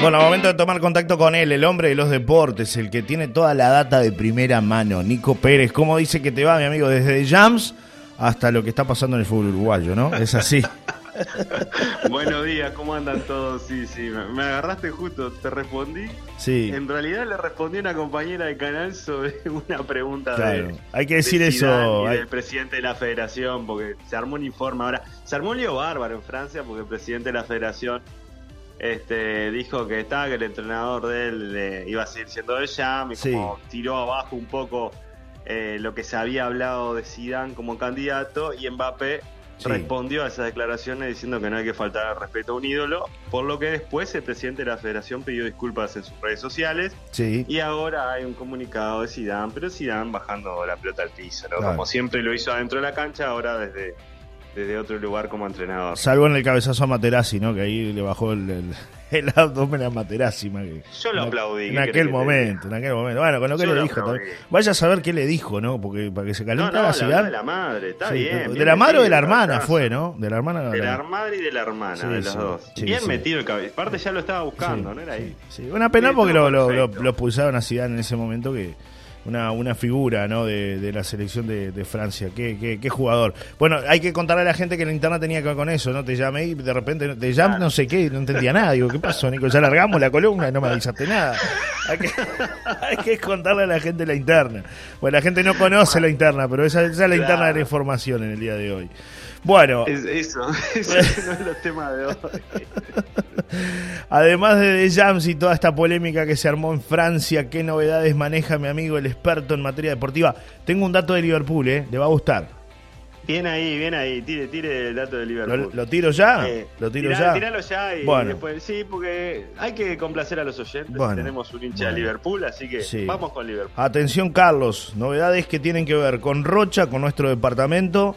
Bueno, momento de tomar contacto con él, el hombre de los deportes, el que tiene toda la data de primera mano, Nico Pérez. ¿Cómo dice que te va, mi amigo? Desde Jams hasta lo que está pasando en el fútbol uruguayo, ¿no? Es así. Buenos días, ¿cómo andan todos? Sí, sí, me agarraste justo, te respondí. Sí. En realidad le respondí a una compañera del canal sobre una pregunta de. Hay que decir eso. Y del presidente de la federación, porque se armó un informe ahora. Se armó un lío bárbaro en Francia, porque el presidente de la federación este, dijo que estaba, que el entrenador de él iba a seguir siendo de Jam, y como tiró abajo un poco eh, lo que se había hablado de Zidane como candidato, y Mbappé respondió a esas declaraciones diciendo que no hay que faltar al respeto a un ídolo, por lo que después el presidente de la federación pidió disculpas en sus redes sociales y ahora hay un comunicado de Zidane, pero Zidane bajando la pelota al piso, como siempre lo hizo adentro de la cancha, ahora desde desde otro lugar como entrenador. Salvo en el cabezazo a Materazzi, ¿no? Que ahí le bajó el, el, abdomen a Materazzi. Yo lo aplaudí. En aquel momento, en aquel momento. Bueno, con lo que le dijo. Vaya a saber qué le dijo, ¿no? Porque para que se calentara no, la ciudad. de la madre, está bien, De la madre o de la hermana fue, ¿no? De la hermana. De la, madre y de la hermana, de las dos. bien metido el cabello. Aparte ya lo estaba buscando, ¿no? Era ahí. Sí, una pena porque lo, lo, lo, lo expulsaron a Zidane en ese momento que una, una figura ¿no? de, la selección de, Francia. Qué, qué, jugador. Bueno, hay que contarle a la gente que la interna tenía que ver con eso, ¿no? Te llamé y de repente te llamé no sé qué, no entendía nada. Digo, ¿qué pasó, Nico? Ya largamos la columna y no me avisaste nada. Hay que, hay que contarle a la gente la interna. Bueno, la gente no conoce la interna, pero esa, esa es la interna de la información en el día de hoy. Bueno. Es eso, eso no es el tema de hoy. Además de The Jams y toda esta polémica que se armó en Francia, ¿qué novedades maneja mi amigo el experto en materia deportiva? Tengo un dato de Liverpool, ¿eh? Le va a gustar. Bien ahí, bien ahí, tire, tire el dato de Liverpool. ¿Lo, tiro ya? Eh, ¿Lo tiro ya? Tíralo ya y bueno. después, sí, porque hay que complacer a los oyentes. Tenemos un hincha de Liverpool, así que vamos con Liverpool. Atención, Carlos, novedades que tienen que ver con Rocha, con nuestro departamento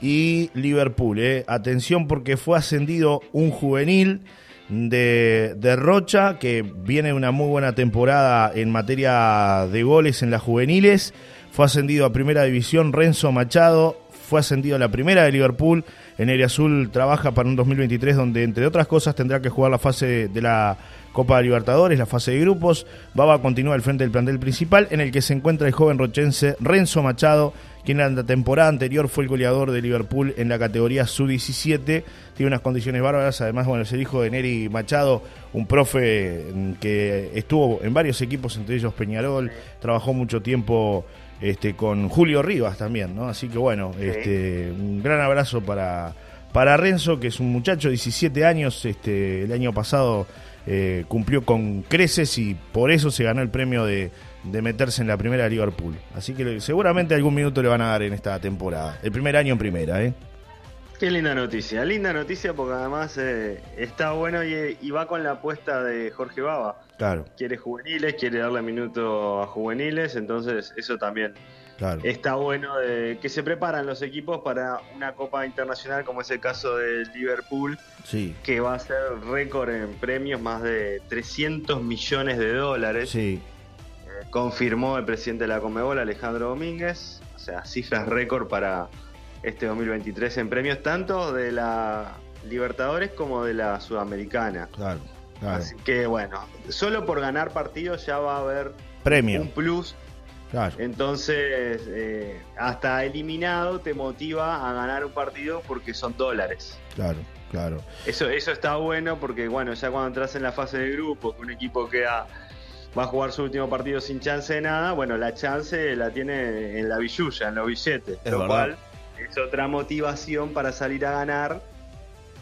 y Liverpool. ¿eh? Atención porque fue ascendido un juvenil de, Rocha, que viene una muy buena temporada en materia de goles en las juveniles. Fue ascendido a Primera División Renzo Machado, fue ascendido a la Primera de Liverpool. En el Azul trabaja para un 2023 donde, entre otras cosas, tendrá que jugar la fase de la Copa de Libertadores, la fase de grupos. Baba continúa al frente del plantel principal, en el que se encuentra el joven rochense Renzo Machado, quien en la temporada anterior fue el goleador de Liverpool en la categoría sub-17. Tiene unas condiciones bárbaras. Además, bueno, es el hijo de Neri Machado, un profe mm, que estuvo en varios equipos, entre ellos Peñarol. Trabajó mucho tiempo este, con Julio Rivas también, ¿no? Así que bueno, este, un gran abrazo para, para Renzo, que es un muchacho de 17 años. Este, el año pasado eh, cumplió con creces y por eso se ganó el premio de de meterse en la primera de Liverpool. Así que seguramente algún minuto le van a dar en esta temporada. El primer año en primera, ¿eh? Qué linda noticia, linda noticia porque además eh, está bueno y, va con la apuesta de Jorge Baba. Claro. Quiere juveniles, quiere darle minuto a juveniles, entonces eso también claro. está bueno de que se preparan los equipos para una Copa Internacional como es el caso de Liverpool, sí. que va a ser récord en premios, más de 300 millones de dólares. Sí confirmó el presidente de la Comebol, Alejandro Domínguez, o sea, cifras récord para este 2023 en premios, tanto de la Libertadores como de la Sudamericana. Claro, Así que bueno, solo por ganar partidos ya va a haber Premio. un plus. Claro. Entonces, eh, hasta eliminado te motiva a ganar un partido porque son dólares. Claro, claro. Eso, eso está bueno porque, bueno, ya cuando entras en la fase de grupo, que un equipo queda va a jugar su último partido sin chance de nada, bueno, la chance la tiene en la billulla, en los billetes, lo cual es otra motivación para salir a ganar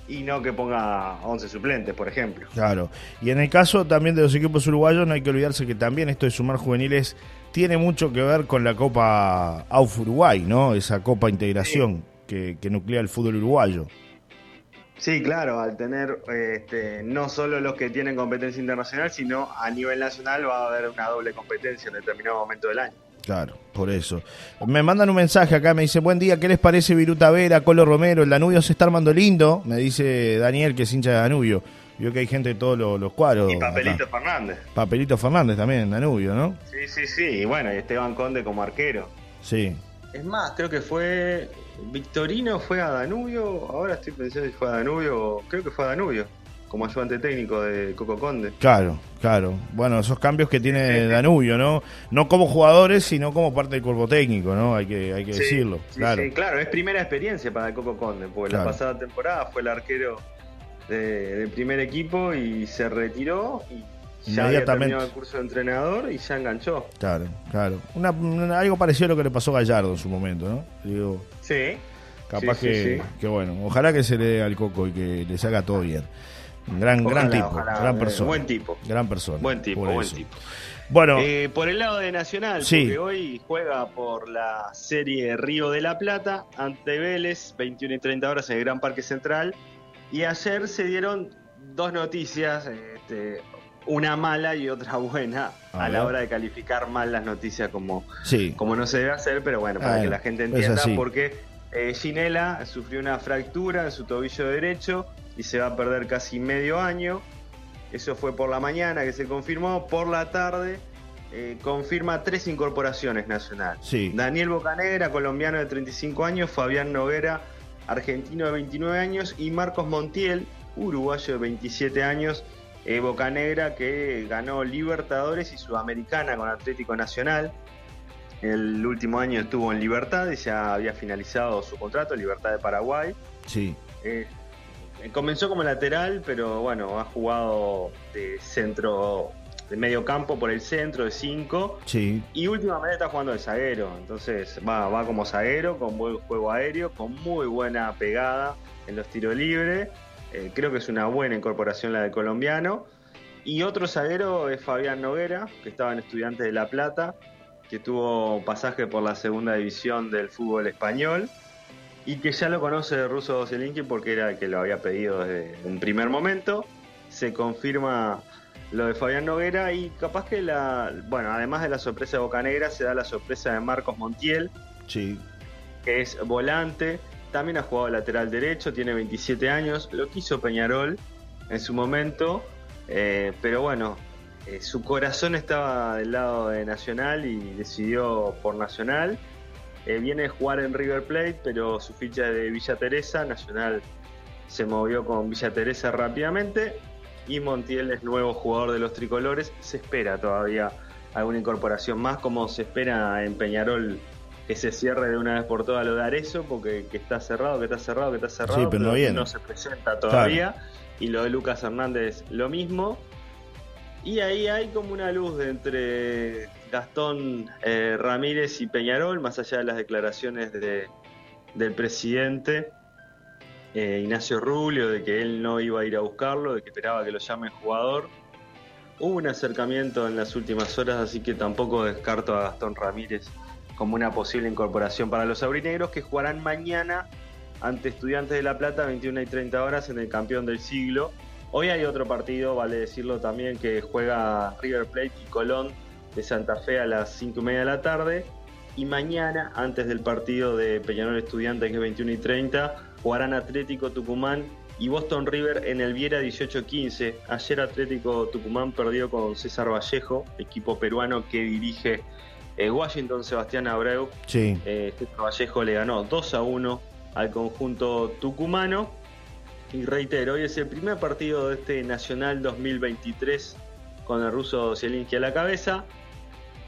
y no que ponga 11 suplentes, por ejemplo. Claro, y en el caso también de los equipos uruguayos no hay que olvidarse que también esto de sumar juveniles tiene mucho que ver con la Copa AUF Uruguay, ¿no? Esa Copa Integración que, que nuclea el fútbol uruguayo. Sí, claro, al tener este, no solo los que tienen competencia internacional, sino a nivel nacional va a haber una doble competencia en determinado momento del año. Claro, por eso. Me mandan un mensaje acá, me dice, buen día, ¿qué les parece Viruta Vera, Colo Romero? El Danubio se está armando lindo, me dice Daniel, que es hincha de Danubio. Vio que hay gente de todos los, cuadros. Y Papelito Fernández. Papelito Fernández también, Danubio, ¿no? Sí, sí, sí. Y bueno, y Esteban Conde como arquero. Sí. Es más, creo que fue Victorino fue a Danubio, ahora estoy pensando si fue a Danubio, creo que fue a Danubio, como ayudante técnico de Coco Conde. Claro, claro. Bueno, esos cambios que tiene Danubio, ¿no? No como jugadores, sino como parte del cuerpo técnico, ¿no? Hay que, hay que decirlo. claro. claro, es primera experiencia para el Coco Conde, porque la pasada temporada fue el arquero del primer equipo y se retiró y ya había terminado el curso de entrenador y ya enganchó. Claro, claro. Una, algo parecido a lo que le pasó a Gallardo en su momento, ¿no? Digo, sí. Capaz que, que, bueno, ojalá que se le dé al coco y que le salga todo bien. Gran, gran tipo, gran eh, persona. Buen tipo. Gran persona. Buen tipo, buen tipo. Bueno, eh, por el lado de Nacional, porque hoy juega por la serie Río de la Plata ante Vélez, 21 y 30 horas en el Gran Parque Central. Y ayer se dieron dos noticias, este, una mala y otra buena, a, la hora de calificar mal las noticias como, como no se debe hacer, pero bueno, para que la gente entienda, porque eh, Ginela sufrió una fractura en su tobillo derecho y se va a perder casi medio año. Eso fue por la mañana que se confirmó, por la tarde eh, confirma tres incorporaciones nacionales. Daniel Bocanegra, colombiano de 35 años, Fabián Noguera, argentino de 29 años, y Marcos Montiel, uruguayo de 27 años, eh, Bocanegra que ganó Libertadores y Sudamericana con Atlético Nacional. El último año estuvo en Libertad y ya había finalizado su contrato, Libertad de Paraguay. Sí. Eh, comenzó como lateral, pero bueno, ha jugado de centro, de medio campo por el centro, de 5. Sí. Y últimamente está jugando de zaguero. Entonces va, va como zaguero, con buen juego aéreo, con muy buena pegada en los tiros libres. Eh, creo que es una buena incorporación la del colombiano. Y otro zaguero es Fabián Noguera, que estaba en Estudiantes de La Plata, que tuvo pasaje por la segunda división del fútbol español y que ya lo conoce Russo Zelinski porque era el que lo había pedido desde un primer momento. Se confirma lo de Fabián Noguera y capaz que la, bueno, además de la sorpresa de Boca Negra, se da la sorpresa de Marcos Montiel, sí. que es volante, también ha jugado lateral derecho, tiene 27 años, lo quiso Peñarol en su momento, eh, pero bueno, eh, su corazón estaba del lado de Nacional y decidió por Nacional eh, viene a jugar en River Plate, pero su ficha de Villa Teresa, Nacional se movió con Villa Teresa rápidamente y Montiel es nuevo jugador de los tricolores. Se espera todavía alguna incorporación más, como se espera en Peñarol que se cierre de una vez por todas lo de Arezo, porque que está cerrado, que está cerrado, que está cerrado, pero, no, se presenta todavía. Y lo de Lucas Hernández lo mismo. Y ahí hay como una luz de entre Gastón eh, Ramírez y Peñarol, más allá de las declaraciones de, del presidente eh, Ignacio Rubio, de que él no iba a ir a buscarlo, de que esperaba que lo llame el jugador. Hubo un acercamiento en las últimas horas, así que tampoco descarto a Gastón Ramírez como una posible incorporación para los aurinegros que jugarán mañana ante Estudiantes de La Plata, 21 y 30 horas en el campeón del siglo. Hoy hay otro partido, vale decirlo también, que juega River Plate y Colón de Santa Fe a las 5 y media de la tarde. Y mañana, antes del partido de Peñarol Estudiantes, que es 21 y 30, jugarán Atlético Tucumán y Boston River en el Viera 18-15. Ayer Atlético Tucumán perdió con César Vallejo, equipo peruano que dirige eh, Washington Sebastián Abreu. Sí. Eh, César Vallejo le ganó 2 a 1 al conjunto tucumano. Y reitero, hoy es el primer partido de este Nacional 2023 con el ruso Zielinski a la cabeza,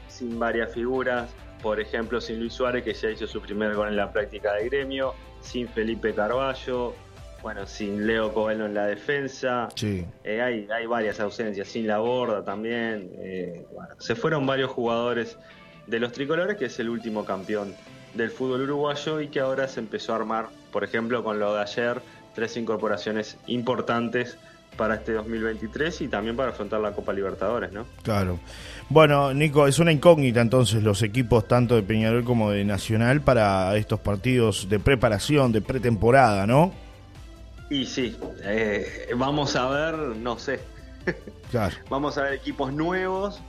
sin varias figuras, por ejemplo, sin Luis Suárez, que ya hizo su primer gol en la práctica de gremio, sin Felipe Carballo, bueno, sin Leo Coelho en la defensa. Sí. Eh, hay, hay varias ausencias, sin la borda también. Eh, se fueron varios jugadores de los tricolores, que es el último campeón del fútbol uruguayo y que ahora se empezó a armar, por ejemplo, con lo de ayer tres incorporaciones importantes para este 2023 y también para afrontar la Copa Libertadores, ¿no? Claro. Bueno, Nico, es una incógnita entonces los equipos tanto de Peñarol como de Nacional para estos partidos de preparación, de pretemporada, ¿no? Y sí, eh, vamos a ver, no sé. Claro. vamos a ver equipos nuevos,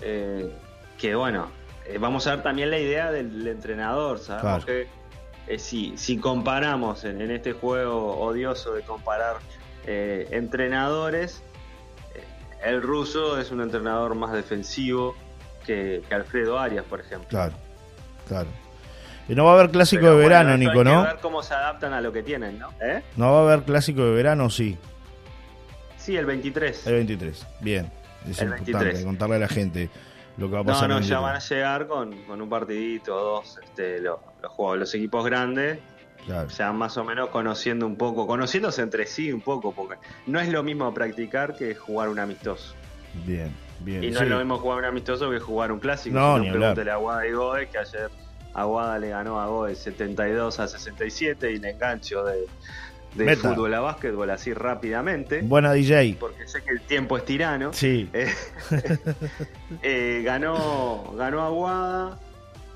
eh, que bueno, eh, vamos a ver también la idea del, entrenador, sabemos que eh, si, si, comparamos en, este juego odioso de comparar eh, entrenadores, eh, el ruso es un entrenador más defensivo que, Alfredo Arias, por ejemplo. Claro, claro. Y no va a haber clásico de verano, Nico, ¿no? ver cómo se adaptan a lo que tienen, ¿no? No va a haber clásico de verano, sí. Sí, el 23. El 23, bien. Es El importante 23. contarle a la gente lo que va a No, pasar. no, el ya 23. van a llegar con, con un partidito o dos, este, lo- los, juegos, los equipos grandes, Claro. ya más o menos conociendo un poco, conociéndose entre sí un poco, porque no es lo mismo practicar que jugar un amistoso. Bien, bien. Y no sí. es lo mismo jugar un amistoso que jugar un clásico. No, Si hablar. pregúntele a Aguada y Goes, que ayer Aguada le ganó a Goes 72 a 67 y le engancho de, de Meta. fútbol a básquetbol así rápidamente, Buena DJ. porque sé que el tiempo es tirano. Sí. Eh, eh, ganó, ganó Aguada,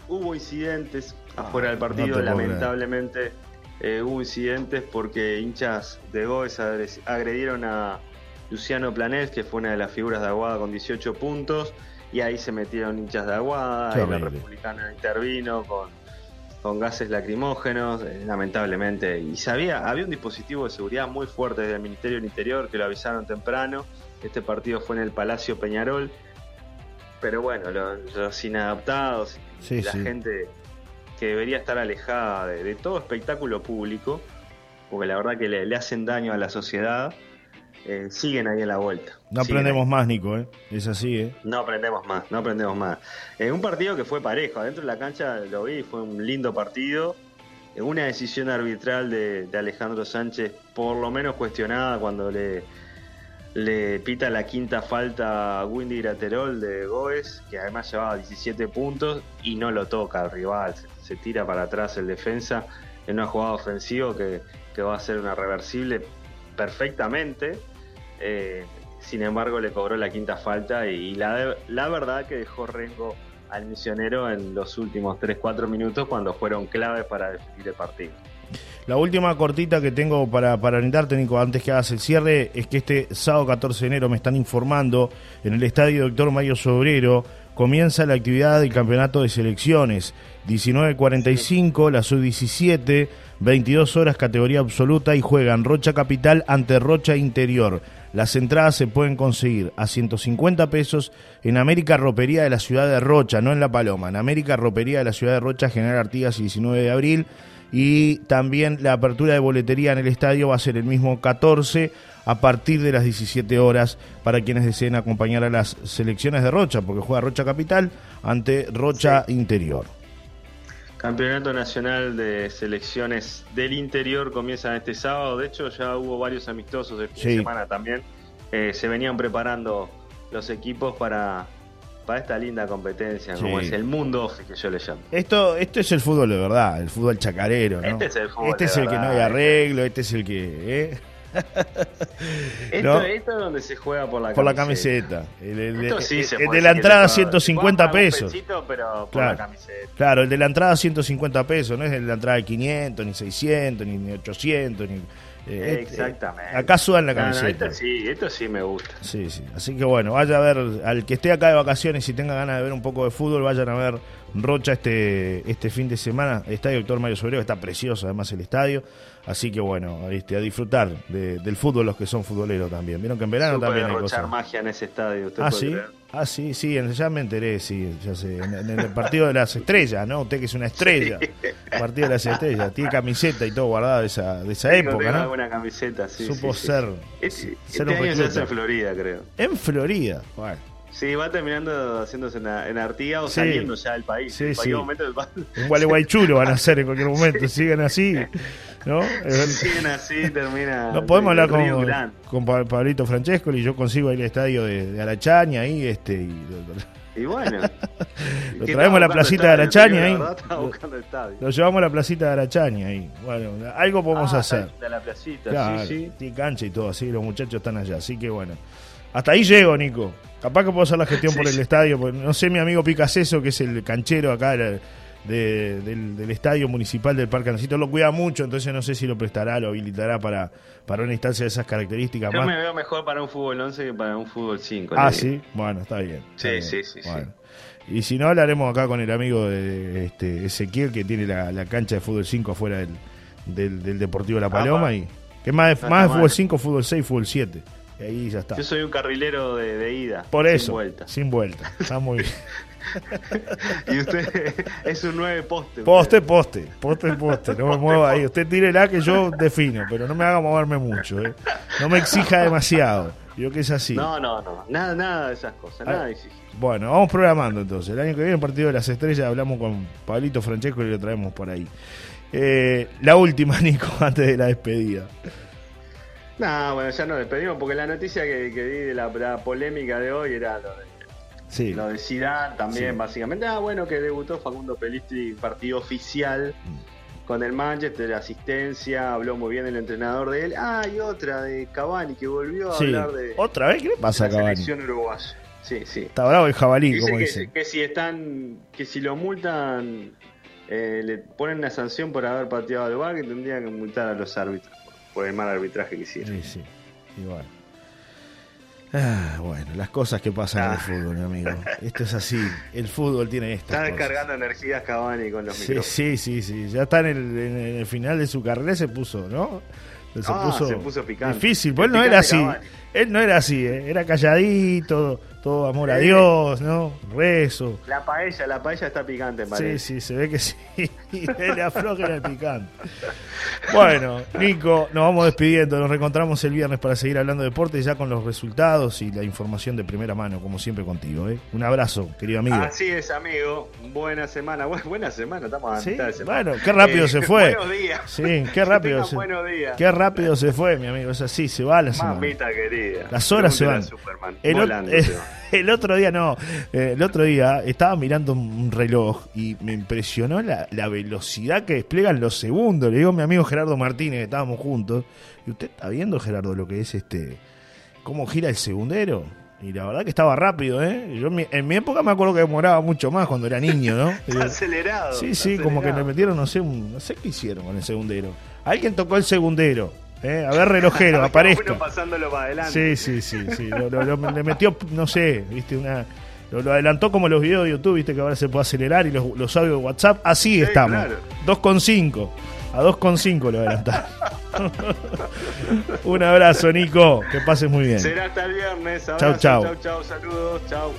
hubo incidentes afuera del te partido, lamentablemente eh, hubo incidentes porque hinchas de Goes agredieron a Luciano Planés, que fue una de las figuras de Aguada con 18 puntos, y ahí se metieron hinchas de Aguada, y la republicana intervino con, con gases lacrimógenos, eh, lamentablemente, y sabía, había un dispositivo de seguridad muy fuerte desde el Ministerio del Interior que lo avisaron temprano, este partido fue en el Palacio Peñarol, pero bueno, los, los inadaptados Sí, la sí. gente que debería estar alejada de, de todo espectáculo público, porque la verdad que le, le hacen daño a la sociedad, eh, siguen ahí en la vuelta. No aprendemos más, Nico, ¿eh? Es así, ¿eh? No aprendemos más, no aprendemos más. En un partido que fue parejo, adentro de la cancha lo vi, fue un lindo partido. Eh, Una decisión arbitral de, de Alejandro Sánchez, por lo menos cuestionada cuando le, le pita la quinta falta a Windy Graterol de Goes, que además llevaba 17 puntos y no lo toca al rival, se, tira para atrás el defensa en una jugada ofensiva que, que va a ser una reversible perfectamente. Eh, sin embargo, le cobró la quinta falta y la, la verdad que dejó Rengo al misionero en los últimos 3-4 minutos cuando fueron claves para definir el partido. La última cortita que tengo para, para brindarte, Nico, antes que hagas el cierre, es que este sábado 14 de enero me están informando en el estadio Doctor Mario Sobrero comienza la actividad del campeonato de selecciones. 19.45, la sub-17, 22 horas categoría absoluta y juegan Rocha Capital ante Rocha Interior. Las entradas se pueden conseguir a 150 pesos en América Ropería de la ciudad de Rocha, no en La Paloma, en América Ropería de la ciudad de Rocha, General Artigas, 19 de abril. Y también la apertura de boletería en el estadio va a ser el mismo 14 a partir de las 17 horas para quienes deseen acompañar a las selecciones de Rocha, porque juega Rocha Capital ante Rocha Interior. Campeonato Nacional de Selecciones del Interior comienza este sábado. De hecho, ya hubo varios amistosos de fin Sí. de semana también. Eh, se venían preparando los equipos para, para esta linda competencia, como Sí. es el Mundo que yo le llamo. Esto, esto es el fútbol de verdad, el fútbol chacarero, ¿no? Este es el fútbol Este es el que no hay verdad, arreglo, este es el que... ¿eh? Esto, ¿No? esto es donde se juega por la Por la camiseta. camiseta. El, el- Esto el- sí se el de la entrada se juega. 150 Juega para un pesos. pesito, pero por Claro. la camiseta. Claro, el de la entrada 150 pesos, no es el de la entrada de 500, ni 600, ni, ni 800, ni... eh, este, Exactamente. acá sudan la No, no, camiseta. esto sí, esto sí me gusta. Sí, sí. Así que bueno, vaya a ver, al que esté acá de vacaciones y tenga ganas de ver un poco de fútbol, vayan a ver Rocha este, este fin de semana. El estadio Doctor Mario Sobrero está precioso, además el estadio. Así que bueno, este, a disfrutar de- del fútbol los que son futboleros también. Vieron que en verano también hay cosas. magia en ese estadio. ¿usted Ah, puede sí. creer? Ah, sí, sí, ya me enteré, sí, ya sé. En, en el partido de las estrellas, ¿no? Usted que es una estrella. Partido de las estrellas. Tiene camiseta y todo guardado de esa, de esa Sí, época, tengo ¿no? alguna camiseta, sí. Supo sí, sí. ser, Este, ser este año se hace en Florida, creo. En Florida. Bueno. Sí, va terminando haciéndose en, en Artigas o saliendo ya del país. Sí, en cualquier momento del Gualeguaychú lo van a hacer en cualquier momento. Sigan así, ¿no? Así, termina. No podemos el hablar con, con Pa- Pablito Francesco y yo consigo ahí el estadio de, de Arachaña ahí, este, y Y bueno. Lo ¿qué traemos a la placita de? Arachaña ahí. lo llevamos a la placita de Arachaña ahí. Bueno, algo podemos Ah, hacer. De la placita, Claro, sí, sí. cancha y todo, así los muchachos están allá, así que bueno. Hasta ahí llego, Nico. Capaz que puedo hacer la gestión Sí, por el sí. estadio, porque no sé mi amigo Picaseso, que es el canchero acá de- de- del, del estadio municipal del Parque Anacito, lo cuida mucho, entonces no sé si lo prestará, lo habilitará para, para una instancia de esas características Yo más. me veo mejor para un fútbol 11 que para un fútbol 5. Ah, sí, bueno, está bien. está Sí, bien. sí, sí. Y si no, hablaremos acá con el amigo de este, Ezequiel, que tiene la, la cancha de fútbol 5 afuera del, del, del Deportivo La Paloma. Y que más No más de fútbol mal. 5, fútbol 6, fútbol 7. Y ahí ya está. Yo soy un carrilero de, ida. Por eso. Sin vuelta. Sin vuelta. Está muy bien. y usted es un nueve poste. Poste, poste. Poste, poste. No me mueva ahí. Usted tírela que yo defino, pero no me haga moverme mucho. ¿eh? No me exija demasiado. Yo que es así. No, no, no. Nada, nada de esas cosas. Nada de Bueno, vamos programando entonces. El año que viene, el partido de las estrellas, hablamos con Pablito Francesco y lo traemos por ahí. Eh, la última, Nico, antes de la despedida. No, bueno, ya nos despedimos porque la noticia que, que di de la, polémica de hoy era lo de, sí. lo de Zidane también, básicamente. Ah, bueno, que debutó Facundo Pelistri, partido oficial mm. con el Manchester, asistencia, habló muy bien el entrenador de él. Ah, y otra de Cavani que volvió a hablar de. ¿Otra vez? ¿Qué le pasa a Cavani? selección uruguaya. Sí, sí. Está bravo el jabalí, como dice. Que si están, que si lo multan, eh, le ponen una sanción por haber pateado al bar, que tendrían que multar a los árbitros por el mal arbitraje que hicieron. Sí, sí, igual. Ah, bueno, las cosas que pasan en el ah. fútbol, mi amigo. Esto es así. El fútbol tiene esto. Está descargando energías Cavani con los sí, Sí, sí, sí. Ya está en el, final de su carrera, se puso, ¿no? Se, ah, puso, se puso picante. Difícil, pues él no era así. Él no era así, ¿eh? era calladito, todo amor a Dios, ¿no? Rezo. La paella, la paella está picante, parece. Sí, sí, se ve que sí. le afloja el picante. Bueno, Nico, nos vamos despidiendo. Nos reencontramos el viernes para seguir hablando de deporte ya con los resultados y la información de primera mano, como siempre contigo. ¿eh? Un abrazo, querido amigo. Así es, amigo. Buena semana. Buena semana, estamos a mitad de semana. Bueno, qué rápido eh, se fue. Buenos días. Sí, qué rápido se Qué rápido se fue, mi amigo. Es así, se va la semana. Mamita querida. Las horas se van. El, otro día no, eh, el otro día estaba mirando un reloj y me impresionó la, la velocidad que despliegan los segundos. Le digo a mi amigo Gerardo Martínez, que estábamos juntos, y usted está viendo, Gerardo, lo que es este, cómo gira el segundero. Y la verdad que estaba rápido, ¿eh? Yo en mi época me acuerdo que demoraba mucho más cuando era niño, ¿no? acelerado. Sí, sí, como que le metieron, no sé, no sé qué hicieron con el segundero. Alguien tocó el segundero. ¿Eh? A ver, relojero, aparezca. pasándolo para adelante. Sí, sí, sí, sí. le metió, no sé, viste, una lo, adelantó como los videos de YouTube, viste que ahora se puede acelerar y los, los audios de WhatsApp. Así estamos. 2,5. A 2,5 lo adelantaron. Un abrazo, Nico. Que pases muy bien. Será hasta el viernes. chau, chau. Chau, chau. Saludos. Chau.